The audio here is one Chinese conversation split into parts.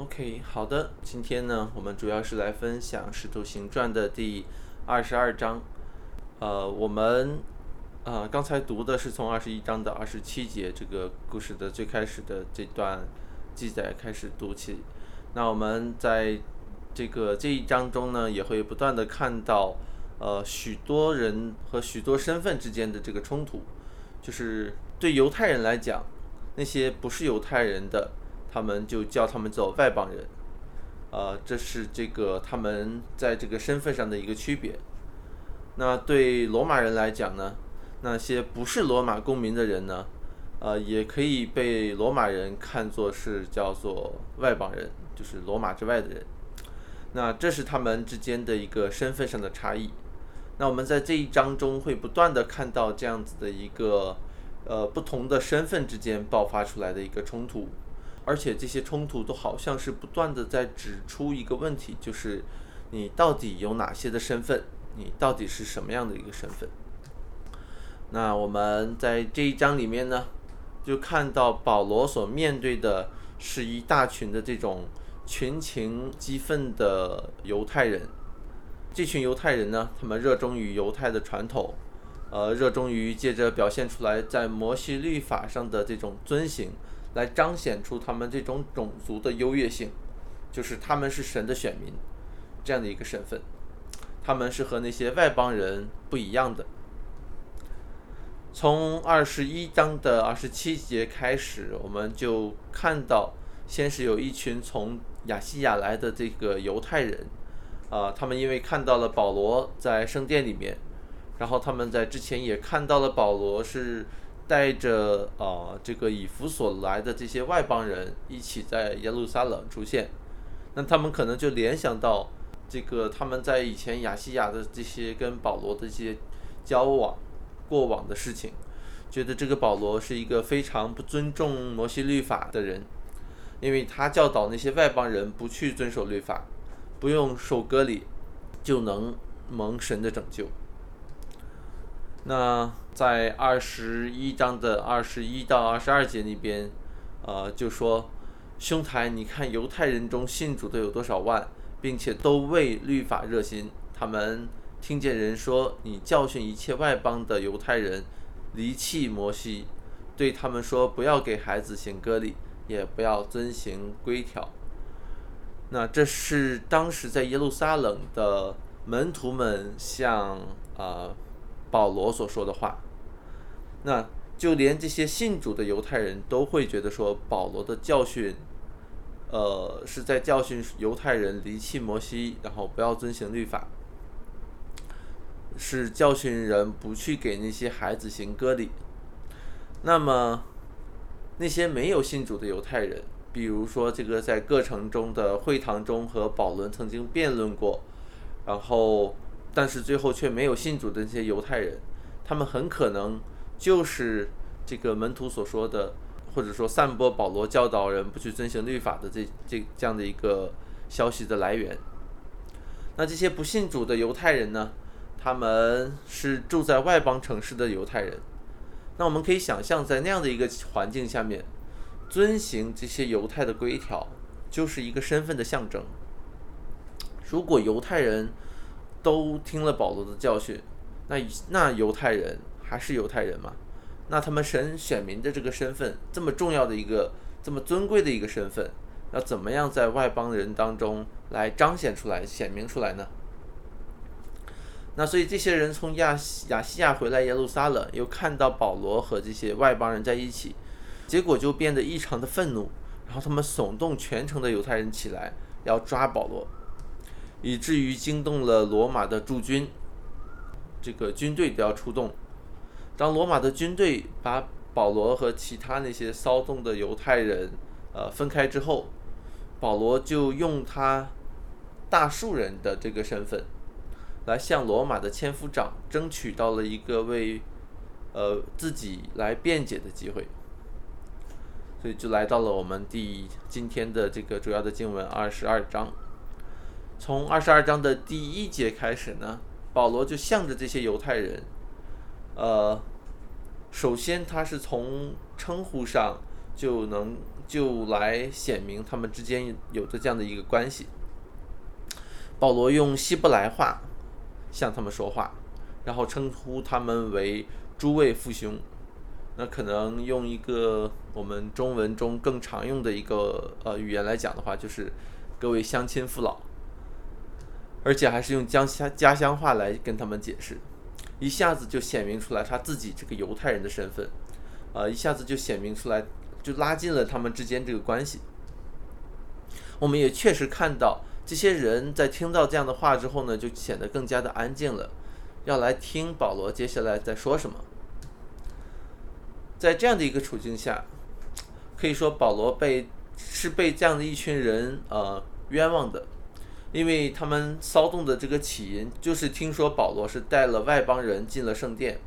OK，好的，今天呢，我们主要是来分享《使徒行传》的第二十二章。呃，我们呃刚才读的是从二十一章的二十七节这个故事的最开始的这段记载开始读起。那我们在这个这一章中呢，也会不断的看到呃许多人和许多身份之间的这个冲突，就是对犹太人来讲，那些不是犹太人的。他们就叫他们做外邦人，呃，这是这个他们在这个身份上的一个区别。那对罗马人来讲呢，那些不是罗马公民的人呢，呃，也可以被罗马人看作是叫做外邦人，就是罗马之外的人。那这是他们之间的一个身份上的差异。那我们在这一章中会不断的看到这样子的一个呃不同的身份之间爆发出来的一个冲突。而且这些冲突都好像是不断的在指出一个问题，就是你到底有哪些的身份？你到底是什么样的一个身份？那我们在这一章里面呢，就看到保罗所面对的是一大群的这种群情激愤的犹太人。这群犹太人呢，他们热衷于犹太的传统，呃，热衷于借着表现出来在摩西律法上的这种遵行。来彰显出他们这种种族的优越性，就是他们是神的选民这样的一个身份，他们是和那些外邦人不一样的。从二十一章的二十七节开始，我们就看到，先是有一群从亚细亚来的这个犹太人，啊，他们因为看到了保罗在圣殿里面，然后他们在之前也看到了保罗是。带着啊，这个以弗所来的这些外邦人一起在耶路撒冷出现，那他们可能就联想到这个他们在以前亚细亚的这些跟保罗的这些交往过往的事情，觉得这个保罗是一个非常不尊重摩西律法的人，因为他教导那些外邦人不去遵守律法，不用受割礼就能蒙神的拯救。那在二十一章的二十一到二十二节那边，呃，就说兄台，你看犹太人中信主的有多少万，并且都为律法热心。他们听见人说你教训一切外邦的犹太人离弃摩西，对他们说不要给孩子行割礼，也不要遵行规条。那这是当时在耶路撒冷的门徒们向啊。保罗所说的话，那就连这些信主的犹太人都会觉得说，保罗的教训，呃，是在教训犹太人离弃摩西，然后不要遵行律法，是教训人不去给那些孩子行割礼。那么，那些没有信主的犹太人，比如说这个在各城中的会堂中和保伦曾经辩论过，然后。但是最后却没有信主的那些犹太人，他们很可能就是这个门徒所说的，或者说散播保罗教导人不去遵行律法的这这这样的一个消息的来源。那这些不信主的犹太人呢？他们是住在外邦城市的犹太人。那我们可以想象，在那样的一个环境下面，遵行这些犹太的规条，就是一个身份的象征。如果犹太人，都听了保罗的教训，那那犹太人还是犹太人吗？那他们神选民的这个身份，这么重要的一个、这么尊贵的一个身份，要怎么样在外邦人当中来彰显出来、显明出来呢？那所以这些人从亚亚细亚回来耶路撒冷，又看到保罗和这些外邦人在一起，结果就变得异常的愤怒，然后他们耸动全城的犹太人起来，要抓保罗。以至于惊动了罗马的驻军，这个军队都要出动。当罗马的军队把保罗和其他那些骚动的犹太人呃分开之后，保罗就用他大数人的这个身份，来向罗马的千夫长争取到了一个为呃自己来辩解的机会，所以就来到了我们第今天的这个主要的经文二十二章。从二十二章的第一节开始呢，保罗就向着这些犹太人，呃，首先他是从称呼上就能就来显明他们之间有着这样的一个关系。保罗用希伯来话向他们说话，然后称呼他们为诸位父兄。那可能用一个我们中文中更常用的一个呃语言来讲的话，就是各位乡亲父老，而且还是用家乡家乡话来跟他们解释，一下子就显明出来他自己这个犹太人的身份，呃，一下子就显明出来，就拉近了他们之间这个关系。我们也确实看到，这些人在听到这样的话之后呢，就显得更加的安静了，要来听保罗接下来在说什么。在这样的一个处境下，可以说保罗被是被这样的一群人呃冤枉的，因为他们骚动的这个起因就是听说保罗是带了外邦人进了圣殿。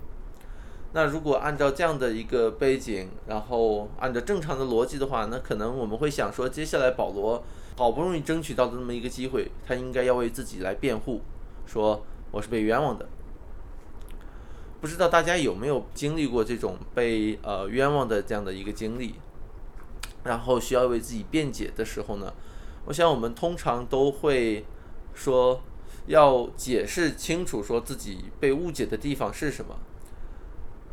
那如果按照这样的一个背景，然后按照正常的逻辑的话，那可能我们会想说，接下来保罗好不容易争取到的这么一个机会，他应该要为自己来辩护，说我是被冤枉的。不知道大家有没有经历过这种被呃冤枉的这样的一个经历，然后需要为自己辩解的时候呢？我想我们通常都会说要解释清楚，说自己被误解的地方是什么，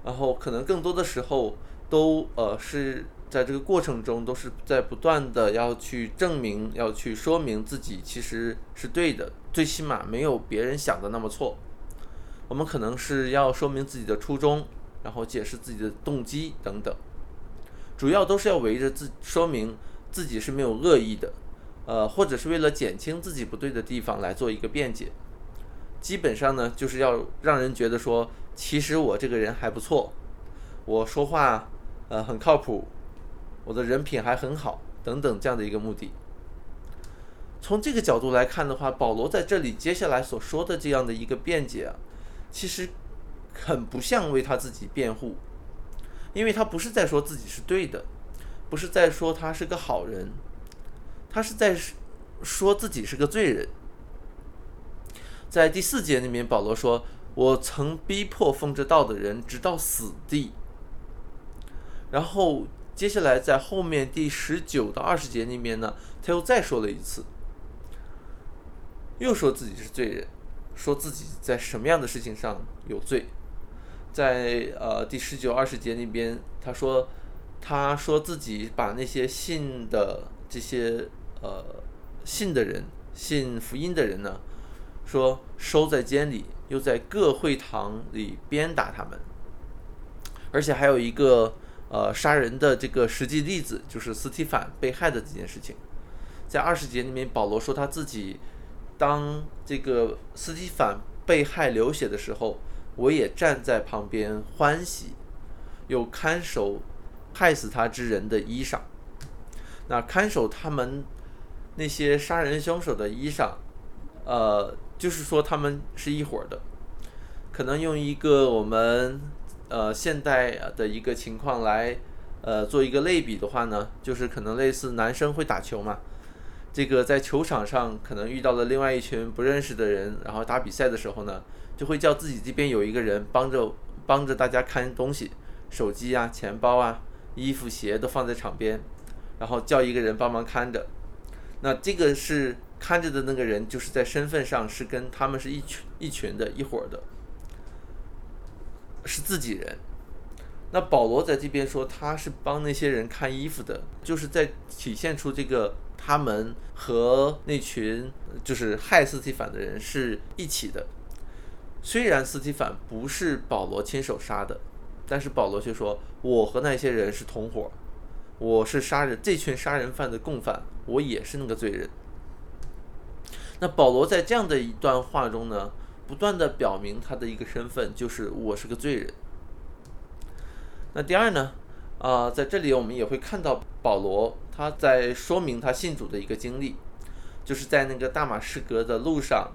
然后可能更多的时候都呃是在这个过程中都是在不断的要去证明，要去说明自己其实是对的，最起码没有别人想的那么错。我们可能是要说明自己的初衷，然后解释自己的动机等等，主要都是要围着自说明自己是没有恶意的，呃，或者是为了减轻自己不对的地方来做一个辩解。基本上呢，就是要让人觉得说，其实我这个人还不错，我说话呃很靠谱，我的人品还很好等等这样的一个目的。从这个角度来看的话，保罗在这里接下来所说的这样的一个辩解啊。其实很不像为他自己辩护，因为他不是在说自己是对的，不是在说他是个好人，他是在说自己是个罪人。在第四节里面，保罗说：“我曾逼迫奉着道的人，直到死地。”然后接下来在后面第十九到二十节里面呢，他又再说了一次，又说自己是罪人。说自己在什么样的事情上有罪，在呃第十九二十节那边，他说，他说自己把那些信的这些呃信的人，信福音的人呢，说收在监里，又在各会堂里鞭打他们，而且还有一个呃杀人的这个实际例子，就是斯提凡被害的这件事情，在二十节里面，保罗说他自己。当这个斯蒂凡被害流血的时候，我也站在旁边欢喜，又看守害死他之人的衣裳。那看守他们那些杀人凶手的衣裳，呃，就是说他们是一伙的。可能用一个我们呃现代的一个情况来呃做一个类比的话呢，就是可能类似男生会打球嘛。这个在球场上可能遇到了另外一群不认识的人，然后打比赛的时候呢，就会叫自己这边有一个人帮着帮着大家看东西，手机啊、钱包啊、衣服、鞋都放在场边，然后叫一个人帮忙看着。那这个是看着的那个人，就是在身份上是跟他们是一群一群的一伙的，是自己人。那保罗在这边说他是帮那些人看衣服的，就是在体现出这个。他们和那群就是害斯提凡的人是一起的。虽然斯提凡不是保罗亲手杀的，但是保罗却说：“我和那些人是同伙，我是杀人这群杀人犯的共犯，我也是那个罪人。”那保罗在这样的一段话中呢，不断的表明他的一个身份，就是我是个罪人。那第二呢？啊，在这里我们也会看到保罗他在说明他信主的一个经历，就是在那个大马士革的路上，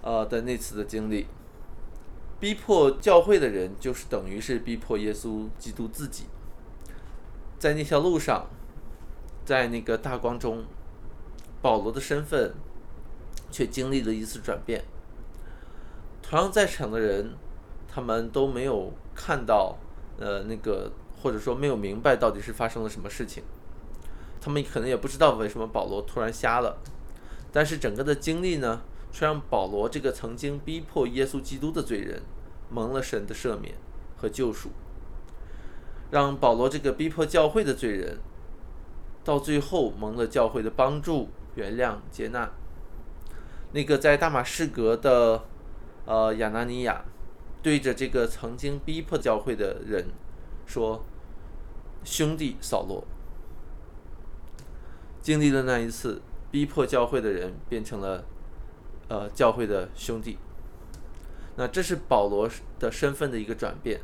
呃的那次的经历。逼迫教会的人，就是等于是逼迫耶稣基督自己。在那条路上，在那个大光中，保罗的身份却经历了一次转变。同样在场的人，他们都没有看到，呃，那个。或者说没有明白到底是发生了什么事情，他们可能也不知道为什么保罗突然瞎了，但是整个的经历呢，却让保罗这个曾经逼迫耶稣基督的罪人，蒙了神的赦免和救赎，让保罗这个逼迫教会的罪人，到最后蒙了教会的帮助、原谅、接纳。那个在大马士革的呃亚拿尼亚，对着这个曾经逼迫教会的人说：“兄弟扫罗。”经历了那一次逼迫教会的人变成了，呃，教会的兄弟。那这是保罗的身份的一个转变，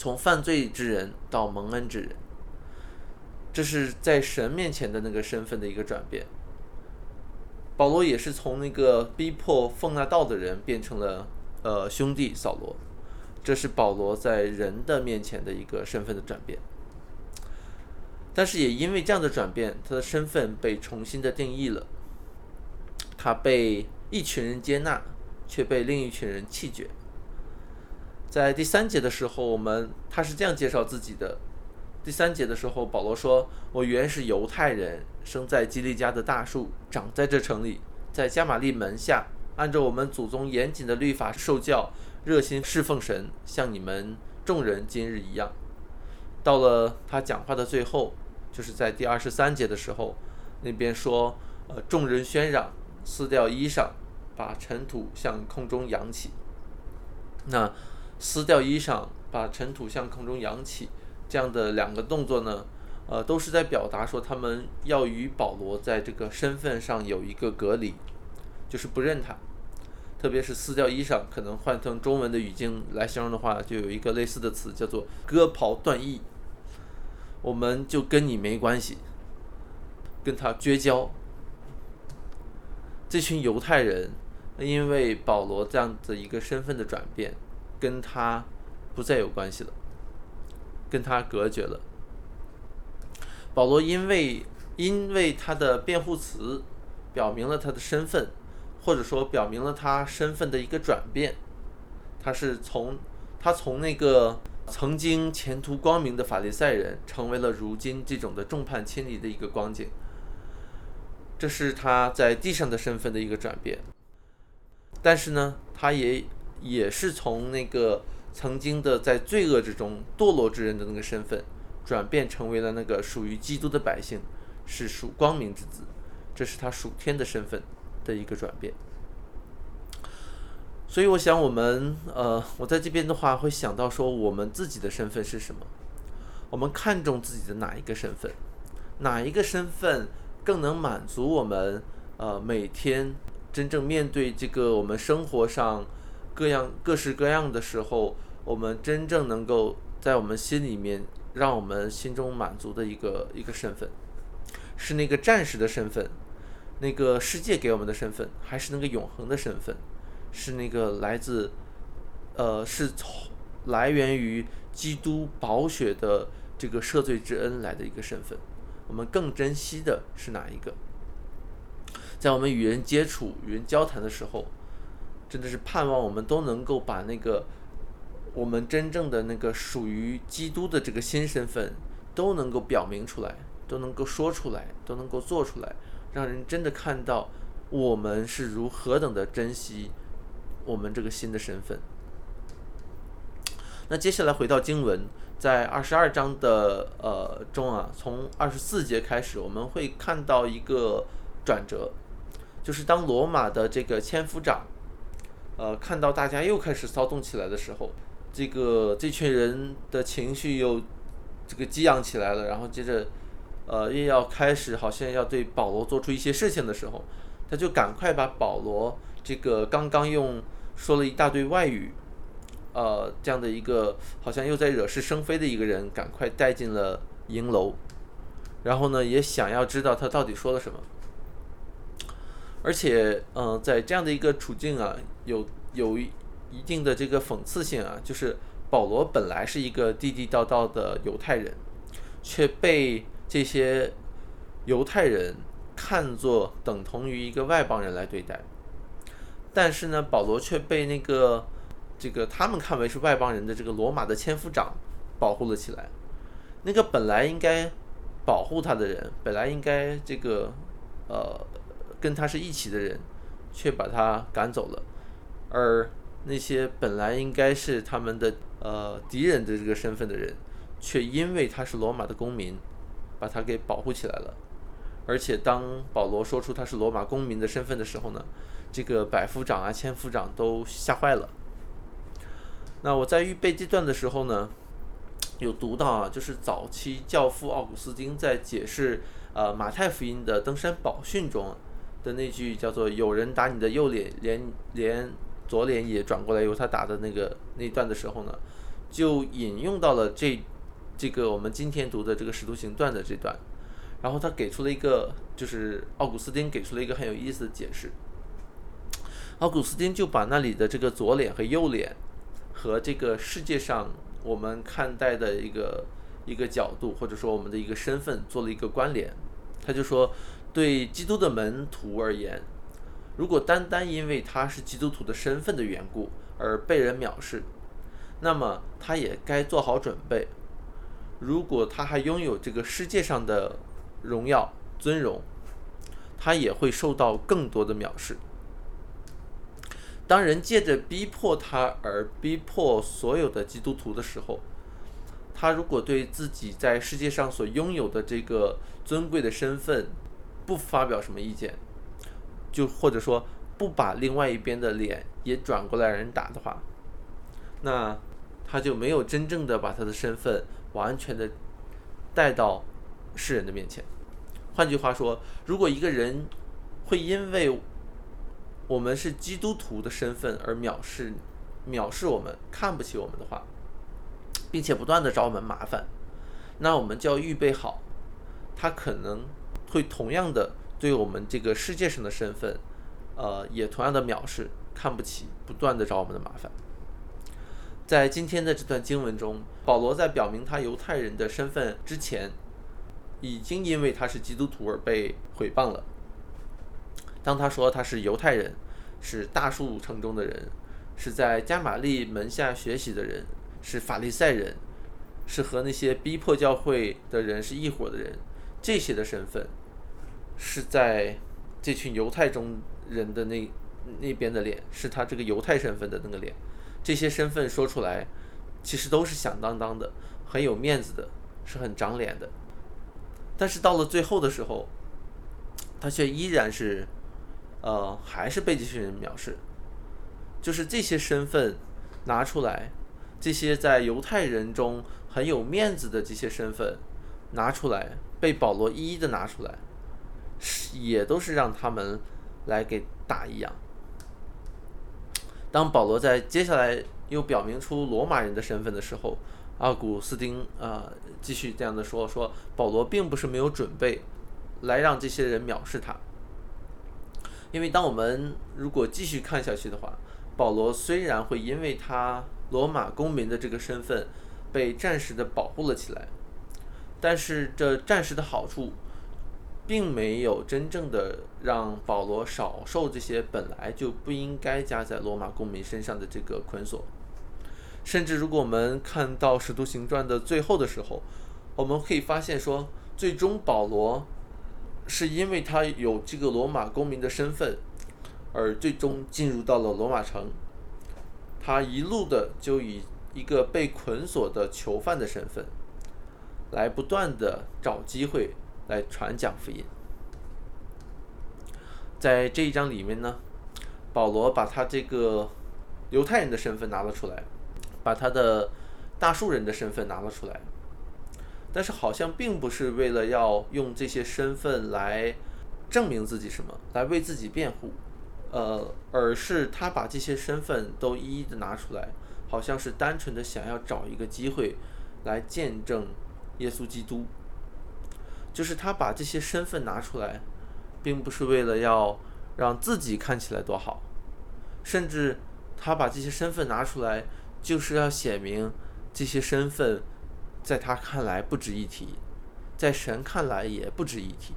从犯罪之人到蒙恩之人。这是在神面前的那个身份的一个转变。保罗也是从那个逼迫奉那道的人变成了呃兄弟扫罗。这是保罗在人的面前的一个身份的转变。但是也因为这样的转变，他的身份被重新的定义了。他被一群人接纳，却被另一群人弃绝。在第三节的时候，我们他是这样介绍自己的：第三节的时候，保罗说：“我原是犹太人，生在基利家的大树，长在这城里，在加玛利门下，按照我们祖宗严谨的律法受教，热心侍奉神，像你们众人今日一样。”到了他讲话的最后，就是在第二十三节的时候，那边说：“呃，众人喧嚷，撕掉衣裳，把尘土向空中扬起。”那撕掉衣裳，把尘土向空中扬起，这样的两个动作呢，呃，都是在表达说他们要与保罗在这个身份上有一个隔离，就是不认他。特别是撕掉衣裳，可能换成中文的语境来形容的话，就有一个类似的词，叫做割袍断义。我们就跟你没关系，跟他绝交。这群犹太人因为保罗这样的一个身份的转变，跟他不再有关系了，跟他隔绝了。保罗因为因为他的辩护词表明了他的身份。或者说表明了他身份的一个转变，他是从他从那个曾经前途光明的法利赛人，成为了如今这种的众叛亲离的一个光景。这是他在地上的身份的一个转变。但是呢，他也也是从那个曾经的在罪恶之中堕落之人的那个身份，转变成为了那个属于基督的百姓，是属光明之子。这是他属天的身份。的一个转变，所以我想，我们呃，我在这边的话会想到说，我们自己的身份是什么？我们看重自己的哪一个身份？哪一个身份更能满足我们呃每天真正面对这个我们生活上各样各式各样的时候，我们真正能够在我们心里面让我们心中满足的一个一个身份，是那个战士的身份。那个世界给我们的身份，还是那个永恒的身份，是那个来自，呃，是从来源于基督宝血的这个赦罪之恩来的一个身份。我们更珍惜的是哪一个？在我们与人接触、与人交谈的时候，真的是盼望我们都能够把那个我们真正的那个属于基督的这个新身份都能够表明出来，都能够说出来，都能够做出来。让人真的看到我们是如何等的珍惜我们这个新的身份。那接下来回到经文，在二十二章的呃中啊，从二十四节开始，我们会看到一个转折，就是当罗马的这个千夫长，呃，看到大家又开始骚动起来的时候，这个这群人的情绪又这个激昂起来了，然后接着。呃，又要开始，好像要对保罗做出一些事情的时候，他就赶快把保罗这个刚刚用说了一大堆外语，呃，这样的一个好像又在惹是生非的一个人，赶快带进了营楼，然后呢，也想要知道他到底说了什么。而且，嗯，在这样的一个处境啊，有有一定的这个讽刺性啊，就是保罗本来是一个地地道道的犹太人，却被。这些犹太人看作等同于一个外邦人来对待，但是呢，保罗却被那个这个他们看为是外邦人的这个罗马的千夫长保护了起来。那个本来应该保护他的人，本来应该这个呃跟他是一起的人，却把他赶走了，而那些本来应该是他们的呃敌人的这个身份的人，却因为他是罗马的公民，把他给保护起来了。而且当保罗说出他是罗马公民的身份的时候呢，这个百夫长啊、千夫长都吓坏了。那我在预备这段的时候呢，有读到啊，就是早期教父奥古斯丁在解释呃马太福音的登山宝训中的那句叫做“有人打你的右脸，连连左脸也转过来由他打的那个那段的时候呢，就引用到了这这个我们今天读的这个使徒行传的这段，然后他给出了一个就是奥古斯丁给出了一个很有意思的解释，奥古斯丁就把那里的这个左脸和右脸。和这个世界上我们看待的一个一个角度，或者说我们的一个身份做了一个关联。他就说，对基督的门徒而言，如果单单因为他是基督徒的身份的缘故而被人藐视，那么他也该做好准备。如果他还拥有这个世界上的荣耀尊荣，他也会受到更多的藐视。当人借着逼迫他而逼迫所有的基督徒的时候，他如果对自己在世界上所拥有的这个尊贵的身份不发表什么意见，就或者说不把另外一边的脸也转过来人打的话，那他就没有真正的把他的身份完全的带到世人的面前。换句话说，如果一个人会因为我们是基督徒的身份而藐视、藐视我们、看不起我们的话，并且不断的找我们麻烦，那我们就要预备好，他可能会同样的对我们这个世界上的身份，呃，也同样的藐视、看不起，不断的找我们的麻烦。在今天的这段经文中，保罗在表明他犹太人的身份之前，已经因为他是基督徒而被毁谤了。当他说他是犹太人，是大数城中的人，是在加玛利门下学习的人，是法利赛人，是和那些逼迫教会的人是一伙的人，这些的身份，是在这群犹太中人的那那边的脸，是他这个犹太身份的那个脸，这些身份说出来，其实都是响当当的，很有面子的，是很长脸的，但是到了最后的时候，他却依然是。呃，还是被这些人藐视，就是这些身份拿出来，这些在犹太人中很有面子的这些身份拿出来，被保罗一一的拿出来，也都是让他们来给打一样。当保罗在接下来又表明出罗马人的身份的时候，奥古斯丁啊继续这样的说：说保罗并不是没有准备来让这些人藐视他。因为当我们如果继续看下去的话，保罗虽然会因为他罗马公民的这个身份被暂时的保护了起来，但是这暂时的好处，并没有真正的让保罗少受这些本来就不应该加在罗马公民身上的这个捆锁。甚至如果我们看到使徒行传的最后的时候，我们可以发现说，最终保罗。是因为他有这个罗马公民的身份，而最终进入到了罗马城。他一路的就以一个被捆锁的囚犯的身份，来不断的找机会来传讲福音。在这一章里面呢，保罗把他这个犹太人的身份拿了出来，把他的大数人的身份拿了出来。但是好像并不是为了要用这些身份来证明自己什么，来为自己辩护，呃，而是他把这些身份都一一的拿出来，好像是单纯的想要找一个机会来见证耶稣基督。就是他把这些身份拿出来，并不是为了要让自己看起来多好，甚至他把这些身份拿出来，就是要显明这些身份。在他看来不值一提，在神看来也不值一提。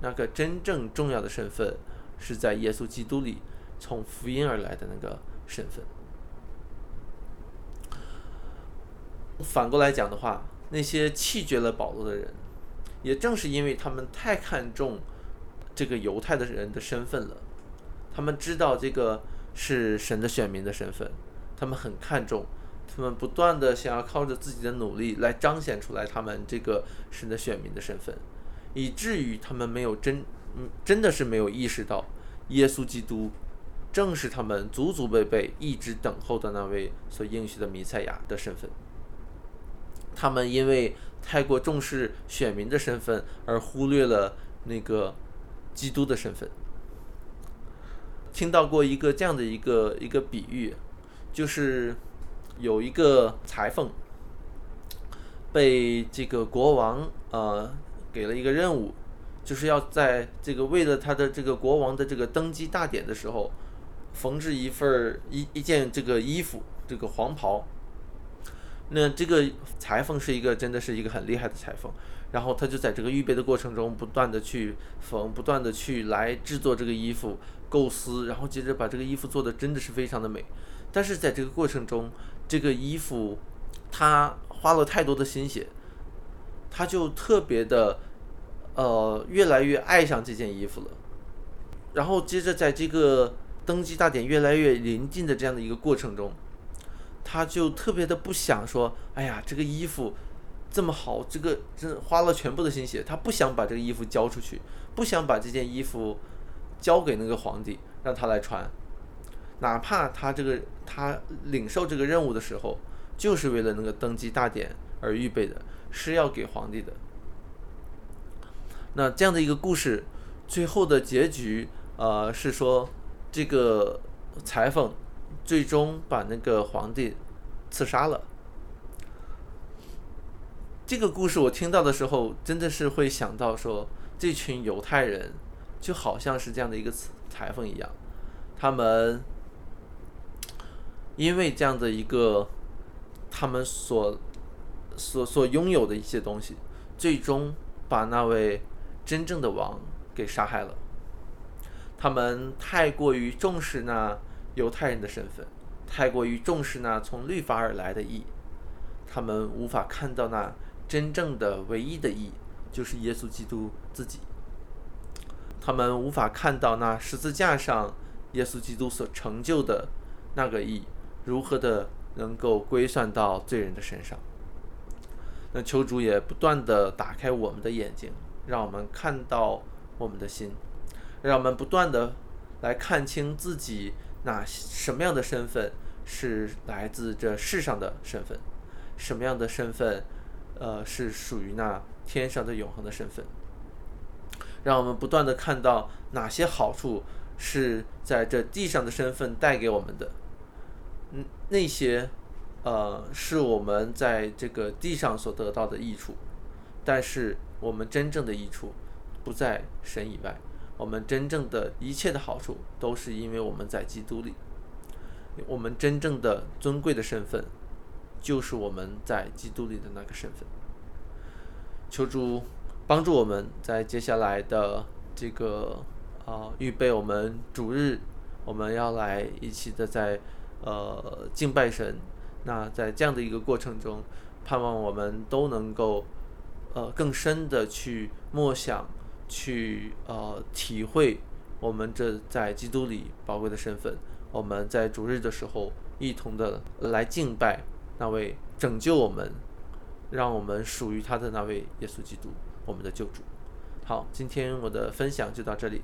那个真正重要的身份，是在耶稣基督里从福音而来的那个身份。反过来讲的话，那些弃绝了保罗的人，也正是因为他们太看重这个犹太的人的身份了，他们知道这个是神的选民的身份，他们很看重，他们不断的想要靠着自己的努力来彰显出来他们这个神的选民的身份，以至于他们没有真，嗯，真的是没有意识到耶稣基督正是他们祖祖辈辈一直等候的那位所应许的弥赛亚的身份。他们因为太过重视选民的身份，而忽略了那个基督的身份。听到过一个这样的一个一个比喻，就是有一个裁缝被这个国王呃给了一个任务，就是要在这个为了他的这个国王的这个登基大典的时候，缝制一份一一件这个衣服，这个黄袍。那这个裁缝是一个真的是一个很厉害的裁缝，然后他就在这个预备的过程中，不断的去缝，不断的去来制作这个衣服，构思，然后接着把这个衣服做的真的是非常的美。但是在这个过程中，这个衣服他花了太多的心血，他就特别的呃越来越爱上这件衣服了。然后接着在这个登基大典越来越临近的这样的一个过程中。他就特别的不想说，哎呀，这个衣服这么好，这个真花了全部的心血，他不想把这个衣服交出去，不想把这件衣服交给那个皇帝，让他来穿，哪怕他这个他领受这个任务的时候，就是为了那个登基大典而预备的，是要给皇帝的。那这样的一个故事，最后的结局，呃，是说这个裁缝。最终把那个皇帝刺杀了。这个故事我听到的时候，真的是会想到说，这群犹太人就好像是这样的一个裁缝一样，他们因为这样的一个他们所所所拥有的一些东西，最终把那位真正的王给杀害了。他们太过于重视那。犹太人的身份太过于重视那从律法而来的义，他们无法看到那真正的唯一的义，就是耶稣基督自己。他们无法看到那十字架上耶稣基督所成就的那个义，如何的能够归算到罪人的身上。那求主也不断的打开我们的眼睛，让我们看到我们的心，让我们不断的来看清自己。那什么样的身份是来自这世上的身份？什么样的身份，呃，是属于那天上的永恒的身份？让我们不断的看到哪些好处是在这地上的身份带给我们的？嗯，那些，呃，是我们在这个地上所得到的益处，但是我们真正的益处不在神以外。我们真正的一切的好处，都是因为我们在基督里。我们真正的尊贵的身份，就是我们在基督里的那个身份。求主帮助我们在接下来的这个啊预备我们主日，我们要来一起的在呃敬拜神。那在这样的一个过程中，盼望我们都能够呃更深的去默想。去呃体会我们这在基督里宝贵的身份，我们在主日的时候一同的来敬拜那位拯救我们，让我们属于他的那位耶稣基督，我们的救主。好，今天我的分享就到这里，